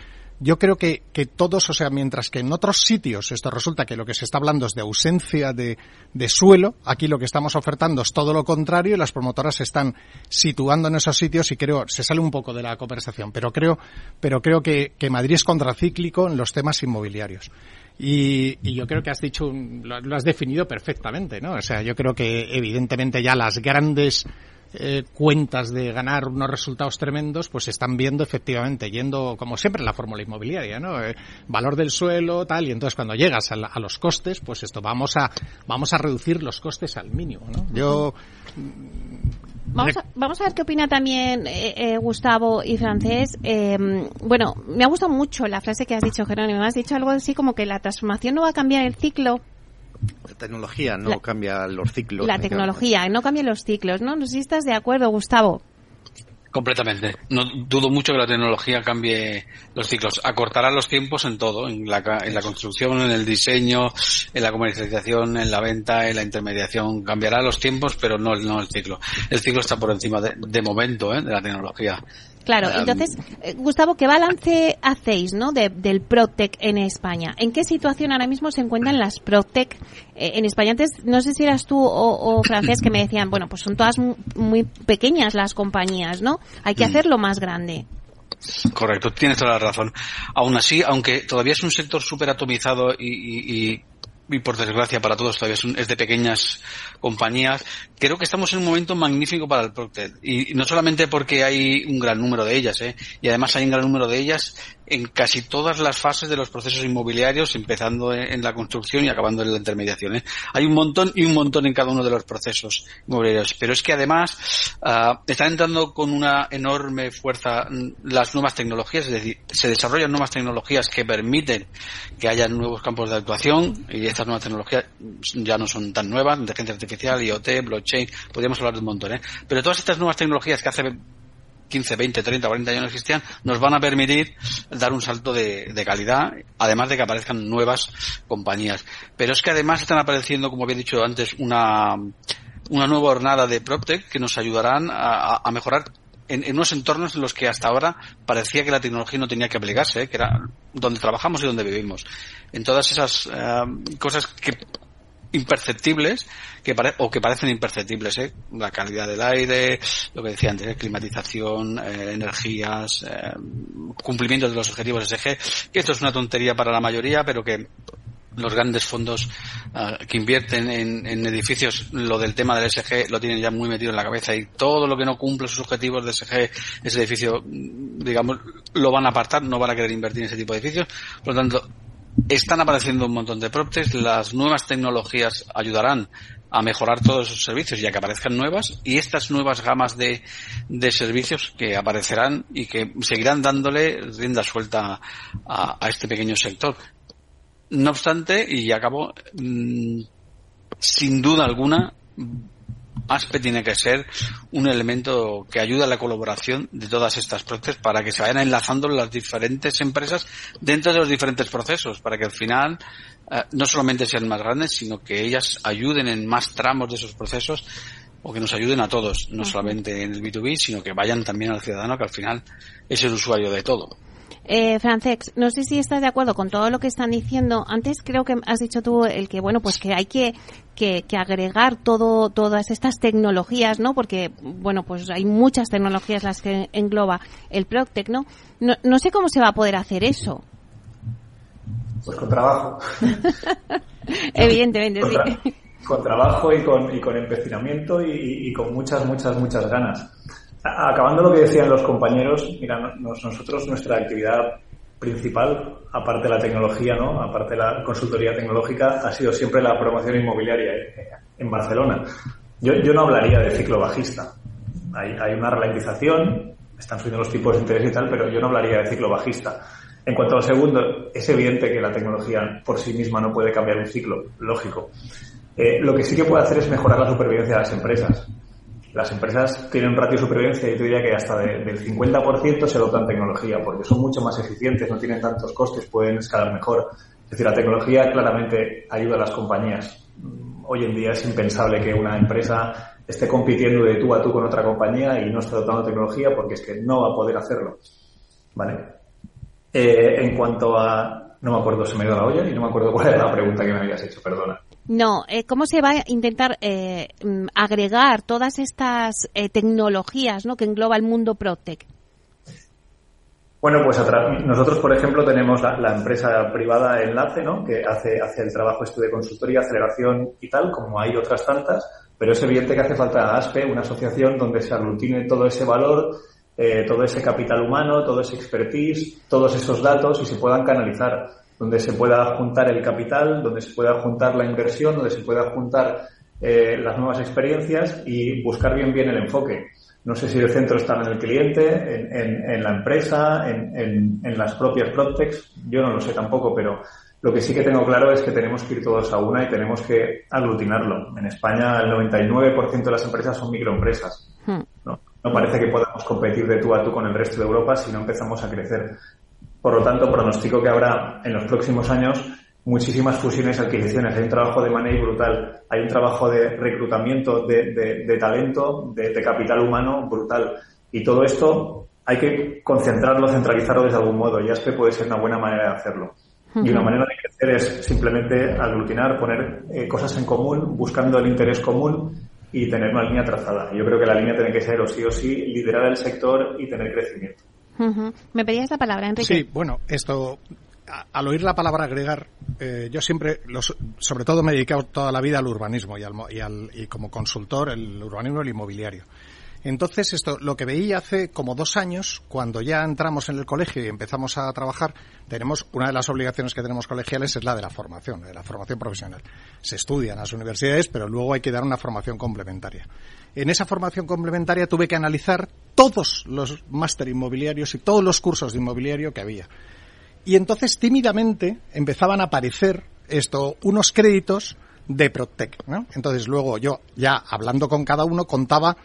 yo creo que, que, todos, o sea, mientras que en otros sitios esto resulta que lo que se está hablando es de ausencia de, de, suelo, aquí lo que estamos ofertando es todo lo contrario y las promotoras se están situando en esos sitios y creo, se sale un poco de la conversación, pero creo, pero creo que, que Madrid es contracíclico en los temas inmobiliarios. Y, y, yo creo que has dicho, lo, lo has definido perfectamente, ¿no? O sea, yo creo que evidentemente ya las grandes eh, cuentas de ganar unos resultados tremendos, pues están viendo efectivamente, yendo como siempre en la fórmula inmobiliaria, ¿no? Eh, valor del suelo, tal, y entonces cuando llegas a, los costes, pues esto, vamos a, vamos a reducir los costes al mínimo, ¿no? Yo... Vamos a, vamos a ver qué opina también eh, Gustavo y Francés. bueno, me ha gustado mucho la frase que has dicho, Jerónimo. Has dicho algo así como que la transformación no va a cambiar el ciclo, la tecnología no cambia los ciclos. La tecnología no cambia los ciclos, ¿no? No sé si estás de acuerdo, Gustavo. Completamente. No dudo mucho que la tecnología cambie los ciclos. Acortará los tiempos en todo, en la, en la construcción, en el diseño, en la comercialización, en la venta, en la intermediación. Cambiará los tiempos, pero no, no el ciclo. El ciclo está por encima de, de momento ¿eh? de la tecnología. Claro, entonces, eh, Gustavo, ¿qué balance hacéis ¿no? del Protec en España? ¿En qué situación ahora mismo se encuentran las Protec eh, en España? Antes, no sé si eras tú o, o Francés que me decían, bueno, pues son todas muy pequeñas las compañías, ¿no? Hay que mm. hacerlo más grande. Correcto, tienes toda la razón. Aún así, aunque todavía es un sector súper atomizado y, y, y por desgracia para todos todavía es, de pequeñas compañías, creo que estamos en un momento magnífico para el Procter. Y, no solamente porque hay un gran número de ellas, ¿eh? y además hay un gran número de ellas en casi todas las fases de los procesos inmobiliarios, empezando en, la construcción y acabando en la intermediación. ¿eh? Hay un montón y un montón en cada uno de los procesos inmobiliarios. Pero es que además uh, están entrando con una enorme fuerza las nuevas tecnologías, es decir, se desarrollan nuevas tecnologías que permiten que haya nuevos campos de actuación y estas nuevas tecnologías ya no son tan nuevas, inteligencia artificial, IoT, blockchain, podríamos hablar de un montón. ¿eh? Pero todas estas nuevas tecnologías que hace 15, 20, 30, 40 años existían, nos van a permitir dar un salto de, calidad, además de que aparezcan nuevas compañías. Pero es que además están apareciendo, como había dicho antes, una, una nueva hornada de PropTech que nos ayudarán a, mejorar en, unos entornos en los que hasta ahora parecía que la tecnología no tenía que aplicarse, ¿eh? que era donde trabajamos y donde vivimos. En todas esas eh, cosas que imperceptibles que o que parecen imperceptibles, ¿eh? la calidad del aire, lo que decía antes, ¿eh? climatización, eh, energías, eh, cumplimiento de los objetivos SG, que esto es una tontería para la mayoría, pero que los grandes fondos que invierten en, en, edificios, lo del tema del SG lo tienen ya muy metido en la cabeza y todo lo que no cumple sus objetivos de SG, ese edificio, digamos, lo van a apartar, no van a querer invertir en ese tipo de edificios. Por lo tanto, están apareciendo un montón de PropTechs, las nuevas tecnologías ayudarán a mejorar todos esos servicios ya que aparezcan nuevas y estas nuevas gamas de, servicios que aparecerán y que seguirán dándole rienda suelta a, a este pequeño sector. No obstante, y acabo, mm, sin duda alguna, ASPE tiene que ser un elemento que ayude a la colaboración de todas estas procesos para que se vayan enlazando las diferentes empresas dentro de los diferentes procesos, para que al final eh, no solamente sean más grandes, sino que ellas ayuden en más tramos de esos procesos o que nos ayuden a todos, no solamente en el B2B, sino que vayan también al ciudadano, que al final es el usuario de todo. Eh, Francex, no sé si estás de acuerdo con todo lo que están diciendo. Antes creo que has dicho tú el que, bueno, pues que hay que, que, agregar todo, todas estas tecnologías, ¿no? Porque, bueno, pues hay muchas tecnologías las que engloba el Proctec, ¿no? No, no sé cómo se va a poder hacer eso. Pues con trabajo. Evidentemente, sí. Con trabajo y con, y con empecinamiento y, y con muchas, muchas, muchas ganas. Acabando lo que decían los compañeros, mira, nosotros nuestra actividad principal, aparte de la tecnología, ¿no? aparte de la consultoría tecnológica, ha sido siempre la promoción inmobiliaria en Barcelona. Yo, yo no hablaría de ciclo bajista. Hay, hay una ralentización, están subiendo los tipos de interés y tal, pero yo no hablaría de ciclo bajista. En cuanto al segundo, es evidente que la tecnología por sí misma no puede cambiar un ciclo, lógico. Eh, lo que sí que puede hacer es mejorar la supervivencia de las empresas. Las empresas tienen un ratio de supervivencia, yo diría que hasta del 50% se dotan tecnología, porque son mucho más eficientes, no tienen tantos costes, pueden escalar mejor. Es decir, la tecnología claramente ayuda a las compañías. Hoy en día es impensable que una empresa esté compitiendo de tú a tú con otra compañía y no esté dotando tecnología porque es que no va a poder hacerlo. ¿Vale? Eh, en cuanto a... No me acuerdo, se me dio la olla y no me acuerdo cuál era la pregunta que me habías hecho, perdona. No, eh, ¿cómo se va a intentar eh, mm, agregar todas estas tecnologías ¿no? que engloba el mundo ProTech? Bueno, pues nosotros, por ejemplo, tenemos la, empresa privada Enlace, ¿no? que hace, hace el trabajo este de consultoría, aceleración y tal, como hay otras tantas, pero es evidente que hace falta ASPE, una asociación donde se aglutine todo ese valor, eh, todo ese capital humano, todo ese expertise, todos esos datos y se puedan canalizar, donde se pueda juntar el capital, donde se pueda juntar la inversión, donde se pueda juntar eh, las nuevas experiencias y buscar bien bien el enfoque. No sé si el centro está en el cliente, en, la empresa, en, las propias Protex, yo no lo sé tampoco, pero lo que sí que tengo claro es que tenemos que ir todos a una y tenemos que aglutinarlo. En España el 99% de las empresas son microempresas. Hmm. ¿no? No parece que podamos competir de tú a tú con el resto de Europa si no empezamos a crecer. Por lo tanto, pronostico que habrá en los próximos años muchísimas fusiones y adquisiciones. Hay un trabajo de money brutal, hay un trabajo de reclutamiento de, talento, de, capital humano brutal. Y todo esto hay que concentrarlo, centralizarlo de algún modo. Y ASPE puede ser una buena manera de hacerlo. Y una manera de crecer es simplemente aglutinar, poner eh, cosas en común, buscando el interés común y tener una línea trazada. Yo creo que la línea tiene que ser o sí o sí liderar el sector y tener crecimiento. ¿Me pedías la palabra, Enrique? Sí, bueno, esto al oír la palabra agregar, eh, yo siempre, sobre todo me he dedicado toda la vida al urbanismo y, al, y, como consultor el urbanismo y el inmobiliario. Entonces, esto, lo que veía hace como dos años, cuando ya entramos en el colegio y empezamos a trabajar, tenemos, una de las obligaciones que tenemos colegiales es la de la formación, de la formación profesional. Se estudia en las universidades, pero luego hay que dar una formación complementaria. En esa formación complementaria tuve que analizar todos los máster inmobiliarios y todos los cursos de inmobiliario que había. Y entonces tímidamente empezaban a aparecer esto, unos créditos de Protec. Entonces luego yo, ya hablando con cada uno, contaba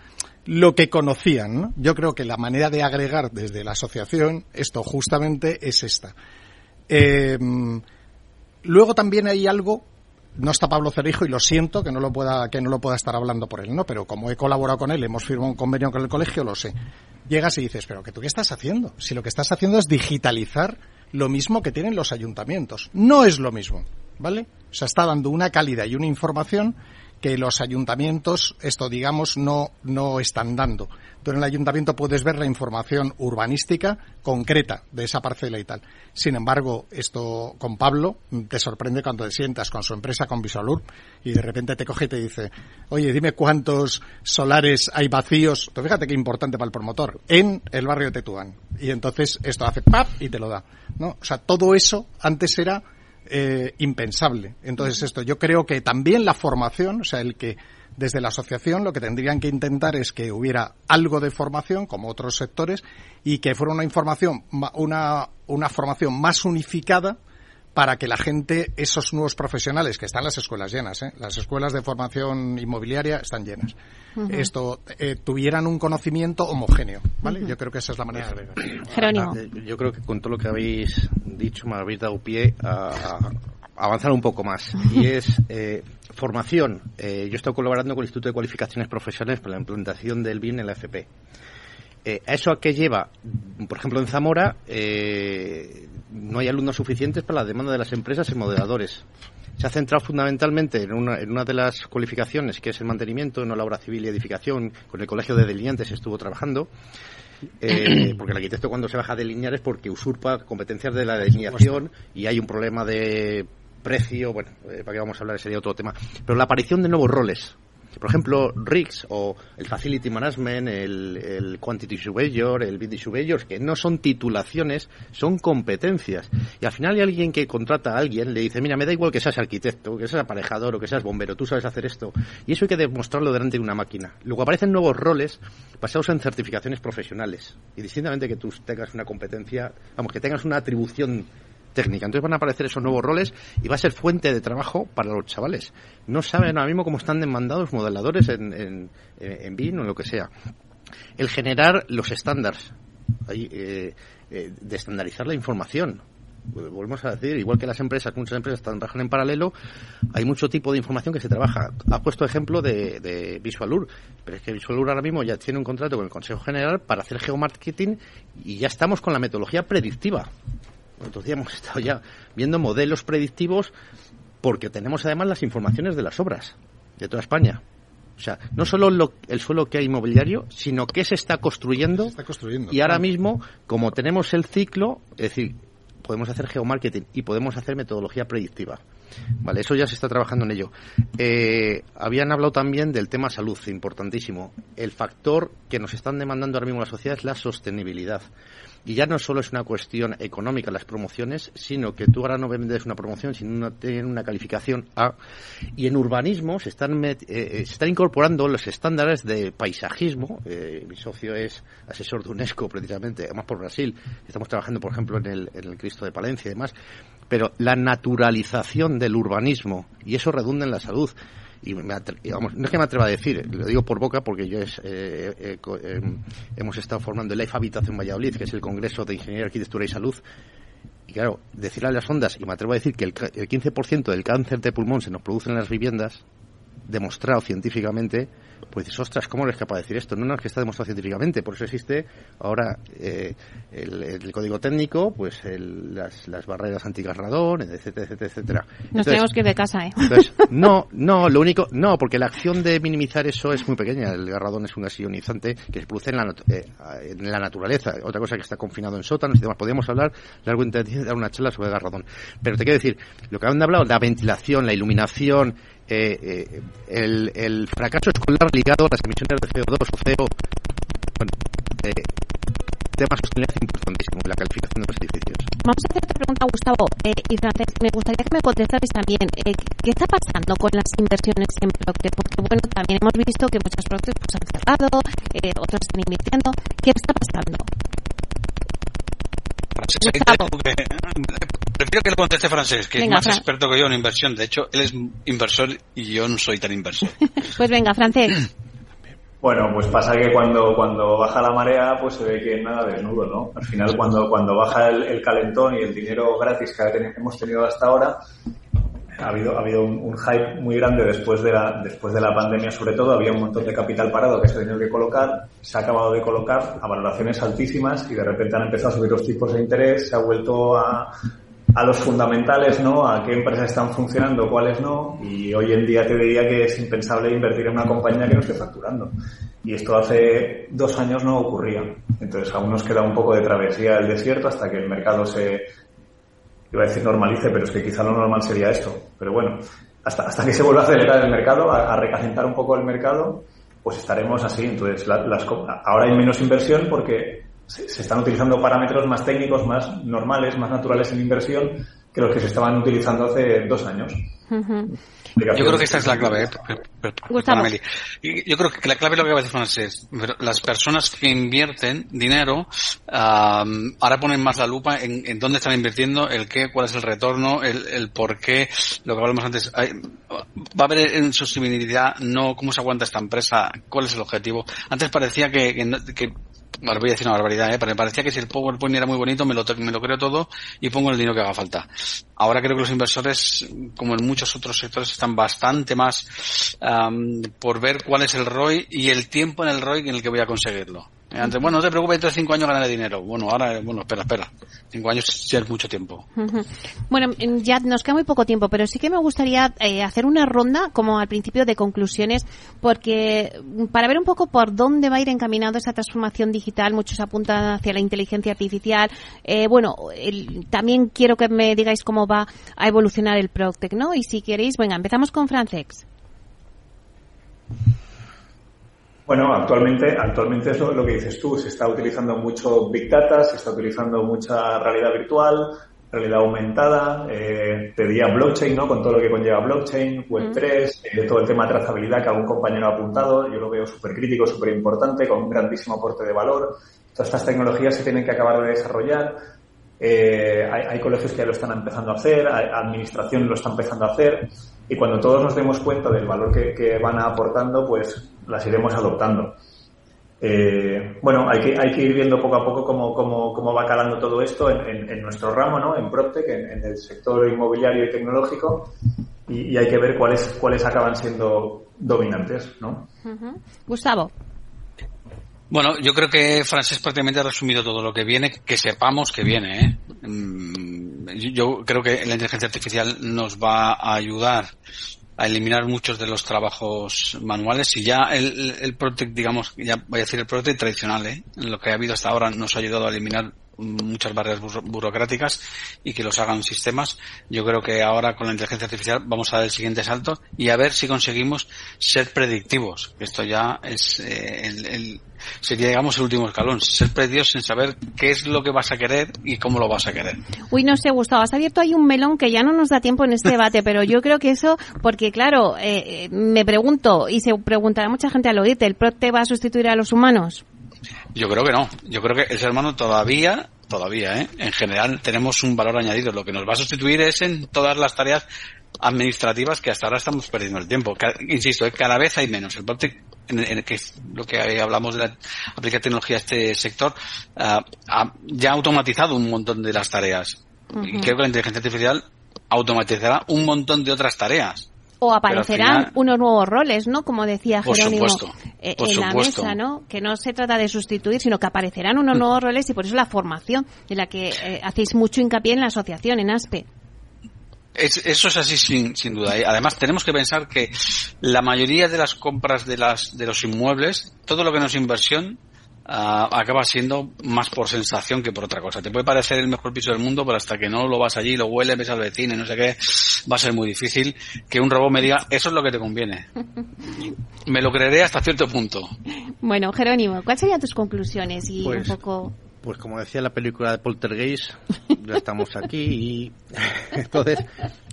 lo que conocían. Yo creo que la manera de agregar desde la asociación esto justamente es esta. Eh, luego también hay algo no está Pablo Cerijo y lo siento que no lo pueda que no lo pueda estar hablando por él, ¿no? Pero como he colaborado con él, hemos firmado un convenio con el colegio, lo sé. Llegas y dices, "Pero que tú qué estás haciendo? Si lo que estás haciendo es digitalizar lo mismo que tienen los ayuntamientos. No es lo mismo, ¿vale? O sea, está dando una calidad y una información que los ayuntamientos, esto digamos, no, no están dando. Tú en el ayuntamiento puedes ver la información urbanística concreta de esa parcela y tal. Sin embargo, esto con Pablo te sorprende cuando te sientas con su empresa, con Visolur, y de repente te coge y te dice, oye, dime cuántos solares hay vacíos. Tú fíjate qué importante para el promotor, en el barrio de Tetuán. Y entonces esto hace pap y te lo da. ¿no? O sea, todo eso antes era eh, impensable. Entonces esto, yo creo que también la formación, o sea, el que desde la asociación lo que tendrían que intentar es que hubiera algo de formación, como otros sectores, y que fuera una información, una, una formación más unificada para que la gente, esos nuevos profesionales que están las escuelas llenas, ¿eh? las escuelas de formación inmobiliaria están llenas, esto eh, tuvieran un conocimiento homogéneo, ¿vale? Yo creo que esa es la manera de Jerónimo. Ah, yo creo que con todo lo que habéis dicho me habéis dado pie a, avanzar un poco más. Y es eh, formación. Eh, yo estoy colaborando con el Instituto de Cualificaciones Profesionales para la implementación del BIN en la FP. Eh, ¿Eso a qué lleva? Por ejemplo, en Zamora no hay alumnos suficientes para la demanda de las empresas en moderadores se ha centrado fundamentalmente en una, en una de las cualificaciones, que es el mantenimiento en la obra civil y edificación. Con el Colegio de Delineantes estuvo trabajando. Eh, porque el arquitecto cuando se baja a delinear es porque usurpa competencias de la delineación y hay un problema de precio, bueno, eh, para qué vamos a hablar, sería otro tema. Pero la aparición de nuevos roles. Por ejemplo, RIGS o el Facility Management, el, Quantity Surveyor, el BD Surveyor, que no son titulaciones, son competencias. Y al final hay alguien que contrata a alguien, le dice, mira, me da igual que seas arquitecto, que seas aparejador o que seas bombero, tú sabes hacer esto. Y eso hay que demostrarlo delante de una máquina. Luego aparecen nuevos roles basados en certificaciones profesionales. Y distintamente que tú tengas una competencia, vamos, que tengas una atribución técnica. Entonces van a aparecer esos nuevos roles y va a ser fuente de trabajo para los chavales. No saben ahora mismo cómo están demandados modeladores en, en, en o lo que sea. El generar los estándares, eh, eh, de estandarizar la información. Volvemos a decir, igual que las empresas, muchas empresas trabajan en paralelo, hay mucho tipo de información que se trabaja. Ha puesto ejemplo de, de VisualUR, pero es que VisualUR ahora mismo ya tiene un contrato con el Consejo General para hacer geomarketing y ya estamos con la metodología predictiva. Entonces hemos estado ya viendo modelos predictivos porque tenemos además las informaciones de las obras de toda España. O sea, no solo el suelo que hay inmobiliario, sino que se está construyendo. está construyendo. Y ahora mismo, como tenemos el ciclo, es decir, podemos hacer geomarketing y podemos hacer metodología predictiva. Vale, eso ya se está trabajando en ello. Eh, habían hablado también del tema salud, importantísimo. El factor que nos están demandando ahora mismo la sociedad es la sostenibilidad. Y ya no solo es una cuestión económica las promociones, sino que tú ahora no vendes una promoción, sino tienen una calificación A. Y en urbanismo se están, eh, eh, se están incorporando los estándares de paisajismo. Eh, mi socio es asesor de UNESCO, precisamente, además por Brasil. Estamos trabajando, por ejemplo, en el, en el Cristo de Palencia y demás. Pero la naturalización del urbanismo, y eso redunda en la salud y no es que me atreva a decir, lo digo por boca porque yo es, eh, eh, eh, hemos estado formando el Life Habitat en Valladolid, que es el Congreso de Ingeniería, Arquitectura y Salud, y claro, decirle a las ondas, y me atrevo a decir que el, el 15% del cáncer de pulmón se nos produce en las viviendas, demostrado científicamente, pues dices, ostras, ¿cómo eres capaz de decir esto? No, no, es que está demostrado científicamente, por eso existe ahora eh, el, código técnico, pues las, las, barreras antigarradón, etcétera, etcétera, etcétera. Nos tenemos que ir de casa, ¿eh? no, no, lo único, no, porque la acción de minimizar eso es muy pequeña. El garradón es un gas ionizante que se produce en la, eh, en la naturaleza. Otra cosa que está confinado en sótanos y demás. Podríamos hablar largo y dar una charla sobre el garradón. Pero te quiero decir, lo que han hablado, la ventilación, la iluminación, eh, eh, el, el, fracaso escolar ligado a las emisiones de CO2 o CO. Bueno, eh, temas sostenibilidad importantísimo la calificación de los edificios. Vamos a hacer otra pregunta, Gustavo. Eh, y Francés, me gustaría que me contestarais también. Eh, ¿Qué está pasando con las inversiones en Procter? Porque, bueno, también hemos visto que muchas Procter pues, han cerrado, eh, otros están invirtiendo. ¿Qué está pasando? Prefiero que lo conteste francés, que es más experto que yo en inversión. De hecho, él es inversor y yo no soy tan inversor. pues venga, francés. Bueno, pues pasa que cuando, cuando baja la marea, pues se ve que nada desnudo, ¿no? Al final, cuando, cuando baja el, calentón y el dinero gratis que hemos tenido hasta ahora, ha habido, ha habido un, hype muy grande después de, la, después de la pandemia, sobre todo. Había un montón de capital parado que se ha tenido que colocar, se ha acabado de colocar a valoraciones altísimas y de repente han empezado a subir los tipos de interés, se ha vuelto a, a los fundamentales, ¿no? A qué empresas están funcionando, cuáles no. Y hoy en día te diría que es impensable invertir en una compañía que no esté facturando. Y esto hace dos años no ocurría. Entonces aún nos queda un poco de travesía del desierto hasta que el mercado se, iba a decir normalice, pero es que quizá lo normal sería esto. Pero bueno, hasta, hasta que se vuelva a acelerar el mercado, a, a recacentar un poco el mercado, pues estaremos así. Entonces, las, ahora hay menos inversión porque se, están utilizando parámetros más técnicos, más normales, más naturales en inversión que los que se estaban utilizando hace dos años. Yo creo que esta es la clave. Eh, Yo creo que la clave es lo que va a decir Francés. Las personas que invierten dinero ahora ponen más la lupa en, dónde están invirtiendo, el qué, cuál es el retorno, el, el por qué, lo que hablamos antes. va a haber en sostenibilidad, no cómo se aguanta esta empresa, cuál es el objetivo. Antes parecía que, que Vale, voy a decir una barbaridad, ¿eh? pero me parecía que si el PowerPoint era muy bonito, me lo, me lo creo todo y pongo el dinero que haga falta. Ahora creo que los inversores, como en muchos otros sectores, están bastante más por ver cuál es el ROI y el tiempo en el ROI en el que voy a conseguirlo. Antes, bueno, no te preocupes, de cinco años ganaré dinero. Bueno, ahora, bueno, espera, espera. Cinco años ya es mucho tiempo. Bueno, ya nos queda muy poco tiempo, pero sí que me gustaría eh, hacer una ronda, como al principio, de conclusiones, porque mm, para ver un poco por dónde va a ir encaminando esa transformación digital, muchos apuntan hacia la inteligencia artificial. Eh, bueno, también quiero que me digáis cómo va a evolucionar el Proctec, ¿no? Y si queréis, venga, empezamos con Francex. Bueno, actualmente, actualmente es lo, que dices tú, se está utilizando mucho Big Data, se está utilizando mucha realidad virtual, realidad aumentada, eh, te diría blockchain, ¿no? Con todo lo que conlleva blockchain, Web3, eh, todo el tema de trazabilidad que algún compañero ha apuntado, yo lo veo súper crítico, súper importante, con un grandísimo aporte de valor. Todas estas tecnologías se tienen que acabar de desarrollar. Eh, hay, hay, colegios que ya lo están empezando a hacer, hay, administración lo está empezando a hacer, y cuando todos nos demos cuenta del valor que, que van aportando, pues las iremos adoptando. Eh, bueno, hay que, hay que ir viendo poco a poco cómo, cómo, cómo va calando todo esto en, en, nuestro ramo, ¿no? En PropTech, en, en, el sector inmobiliario y tecnológico, y, y, hay que ver cuáles, cuáles acaban siendo dominantes, ¿no? Gustavo. Bueno, yo creo que Francés prácticamente ha resumido todo lo que viene, que sepamos que viene. ¿eh? Yo creo que la inteligencia artificial nos va a ayudar a eliminar muchos de los trabajos manuales y ya el, el Protect, digamos, ya voy a decir el Protect tradicional, ¿eh? lo que ha habido hasta ahora nos ha ayudado a eliminar muchas barreras burocráticas y que los hagan sistemas. Yo creo que ahora con la inteligencia artificial vamos a dar el siguiente salto y a ver si conseguimos ser predictivos. Esto ya es eh, el, el, sería, digamos, el último escalón. Ser predictivos en saber qué es lo que vas a querer y cómo lo vas a querer. Uy, no sé, Gustavo, has abierto ahí un melón que ya no nos da tiempo en este debate, pero yo creo que eso, porque claro, eh, me pregunto, y se preguntará mucha gente al oírte, ¿el PROT te va a sustituir a los humanos? Yo creo que no. Yo creo que el ser humano todavía, todavía, ¿eh? en general, tenemos un valor añadido. Lo que nos va a sustituir es en todas las tareas administrativas que hasta ahora estamos perdiendo el tiempo. insisto, ¿eh? cada vez hay menos. El en, en que lo que hablamos de la, aplicar tecnología a este sector, uh, ha, ya ha automatizado un montón de las tareas. Uh -huh. Y creo que la inteligencia artificial automatizará un montón de otras tareas o aparecerán final, unos nuevos roles, ¿no? Como decía Jerónimo eh, en supuesto. la mesa, ¿no? Que no se trata de sustituir, sino que aparecerán unos nuevos roles y por eso la formación de la que eh, hacéis mucho hincapié en la asociación, en ASPE. Es, eso es así sin, sin duda. Además tenemos que pensar que la mayoría de las compras de las de los inmuebles, todo lo que no es inversión, acaba siendo más por sensación que por otra cosa. Te puede parecer el mejor piso del mundo, pero hasta que no lo vas allí, lo hueles, ves al vecino y no sé qué, va a ser muy difícil que un robot me diga, eso es lo que te conviene. me lo creeré hasta cierto punto. Bueno, Jerónimo, ¿cuáles serían tus conclusiones? Y pues, un poco... Pues como decía la película de Poltergeist, ya estamos aquí y entonces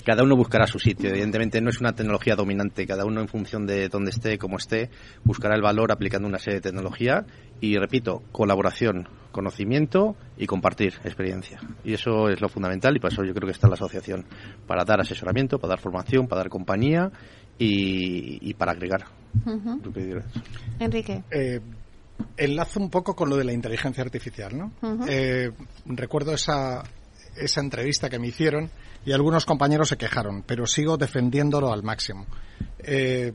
cada uno buscará su sitio. Evidentemente no es una tecnología dominante, cada uno en función de dónde esté, cómo esté, buscará el valor aplicando una serie de tecnología y, repito, colaboración, conocimiento y compartir experiencia. Y eso es lo fundamental y por eso yo creo que está la asociación, para dar asesoramiento, para dar formación, para dar compañía y, y para agregar. Uh -huh. Enrique. Eh, enlazo un poco con lo de la inteligencia artificial, ¿no? Uh -huh. eh, recuerdo esa, esa entrevista que me hicieron y algunos compañeros se quejaron, pero sigo defendiéndolo al máximo. Eh,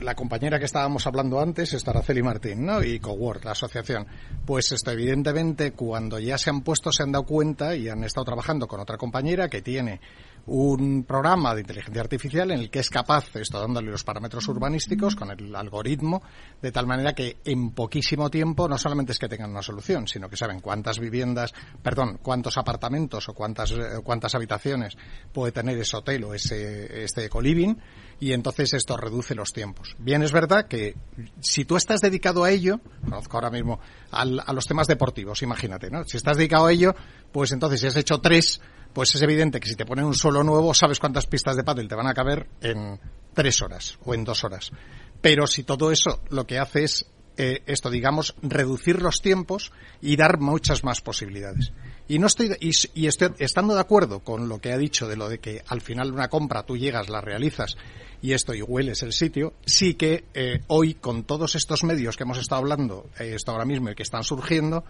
la compañera que estábamos hablando antes es Araceli Martín, ¿no? Y Cowork, la asociación. Pues esto, evidentemente, cuando ya se han puesto, se han dado cuenta y han estado trabajando con otra compañera que tiene un programa de inteligencia artificial en el que es capaz, esto dándole los parámetros urbanísticos con el algoritmo, de tal manera que en poquísimo tiempo no solamente es que tengan una solución, sino que saben cuántas viviendas, perdón, cuántos apartamentos o cuántas, eh, cuántas habitaciones puede tener ese hotel o ese, este ecoliving y entonces esto reduce los tiempos. Bien, es verdad que si tú estás dedicado a ello, conozco ahora mismo a los temas deportivos, imagínate, ¿no? Si estás dedicado a ello, pues entonces si has hecho tres, pues es evidente que si te ponen un solo nuevo, sabes cuántas pistas de pádel te van a caber en tres horas o en dos horas. Pero si todo eso lo que hace es eh, esto, digamos, reducir los tiempos y dar muchas más posibilidades. Y no estoy, y, y estoy estando de acuerdo con lo que ha dicho de lo de que al final una compra tú llegas, la realizas y esto y hueles el sitio, sí que eh, hoy con todos estos medios que hemos estado hablando, eh, esto ahora mismo y que están surgiendo,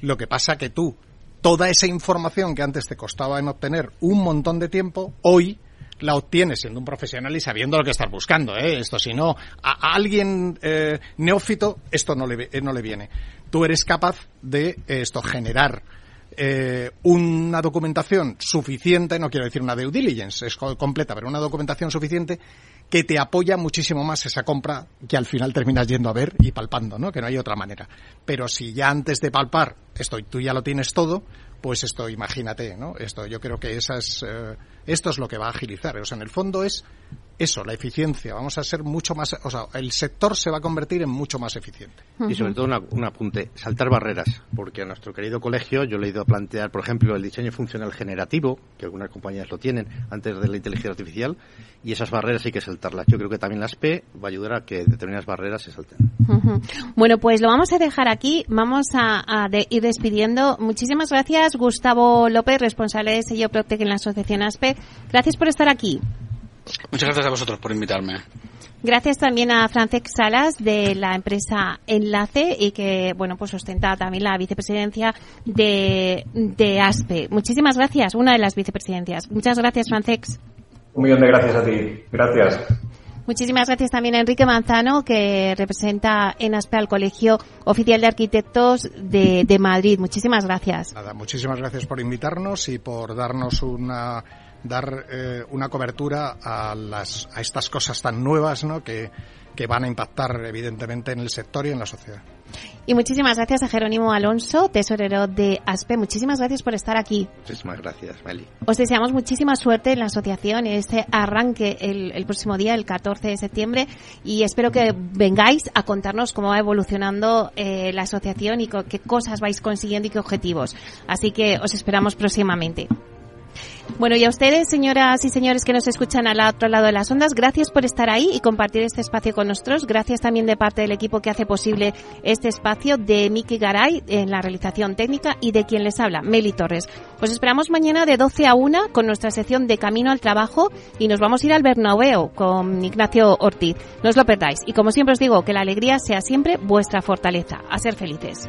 lo que pasa que tú toda esa información que antes te costaba en obtener un montón de tiempo, hoy la obtienes siendo un profesional y sabiendo lo que estás buscando. ¿eh? Esto, si no, a, alguien eh, neófito, esto no le, eh, no le viene. Tú eres capaz de esto generar eh, una documentación suficiente, no quiero decir una due diligence, es completa, pero una documentación suficiente que te apoya muchísimo más esa compra que al final terminas yendo a ver y palpando, ¿no? Que no hay otra manera. Pero si ya antes de palpar esto tú ya lo tienes todo, pues esto, imagínate, ¿no? Esto, yo creo que esas, eh, esto es lo que va a agilizar. O sea, en el fondo es eso, la eficiencia. Vamos a ser mucho más, o sea, el sector se va a convertir en mucho más eficiente. Y sobre todo un apunte, saltar barreras, porque a nuestro querido colegio yo le he ido a plantear, por ejemplo, el diseño funcional generativo, que algunas compañías lo tienen antes de la inteligencia artificial, y esas barreras hay que saltarlas. Yo creo que también la SPE va a ayudar a que determinadas barreras se salten. Bueno, pues lo vamos a dejar aquí, vamos a, ir despidiendo. Muchísimas gracias, Gustavo López, responsable de sello Protec en la Asociación ASPE. Gracias por estar aquí. Muchas gracias a vosotros por invitarme. Gracias también a Francesc Salas de la empresa Enlace y que, bueno, pues ostenta también la vicepresidencia de, de ASPE. Muchísimas gracias, una de las vicepresidencias. Muchas gracias, Francesc. Un millón de gracias a ti. Gracias. Muchísimas gracias también a Enrique Manzano, que representa en ASPE al Colegio Oficial de Arquitectos de, de Madrid. Muchísimas gracias. Nada, muchísimas gracias por invitarnos y por darnos una dar eh, una cobertura a, las, a estas cosas tan nuevas ¿no? que, que van a impactar evidentemente en el sector y en la sociedad. Y muchísimas gracias a Jerónimo Alonso, tesorero de ASPE. Muchísimas gracias por estar aquí. Muchísimas gracias, Meli. Os deseamos muchísima suerte en la asociación, en este arranque el, el, próximo día, el 14 de septiembre, y espero que vengáis a contarnos cómo va evolucionando eh, la asociación y qué cosas vais consiguiendo y qué objetivos. Así que os esperamos próximamente. Bueno, y a ustedes, señoras y señores que nos escuchan al otro lado de las ondas, gracias por estar ahí y compartir este espacio con nosotros. Gracias también de parte del equipo que hace posible este espacio de Miki Garay en la realización técnica y de quien les habla, Meli Torres. Os esperamos mañana de 12 a 1 con nuestra sección de Camino al Trabajo y nos vamos a ir al Bernabéu con Ignacio Ortiz. No os lo perdáis. Y como siempre os digo, que la alegría sea siempre vuestra fortaleza. A ser felices.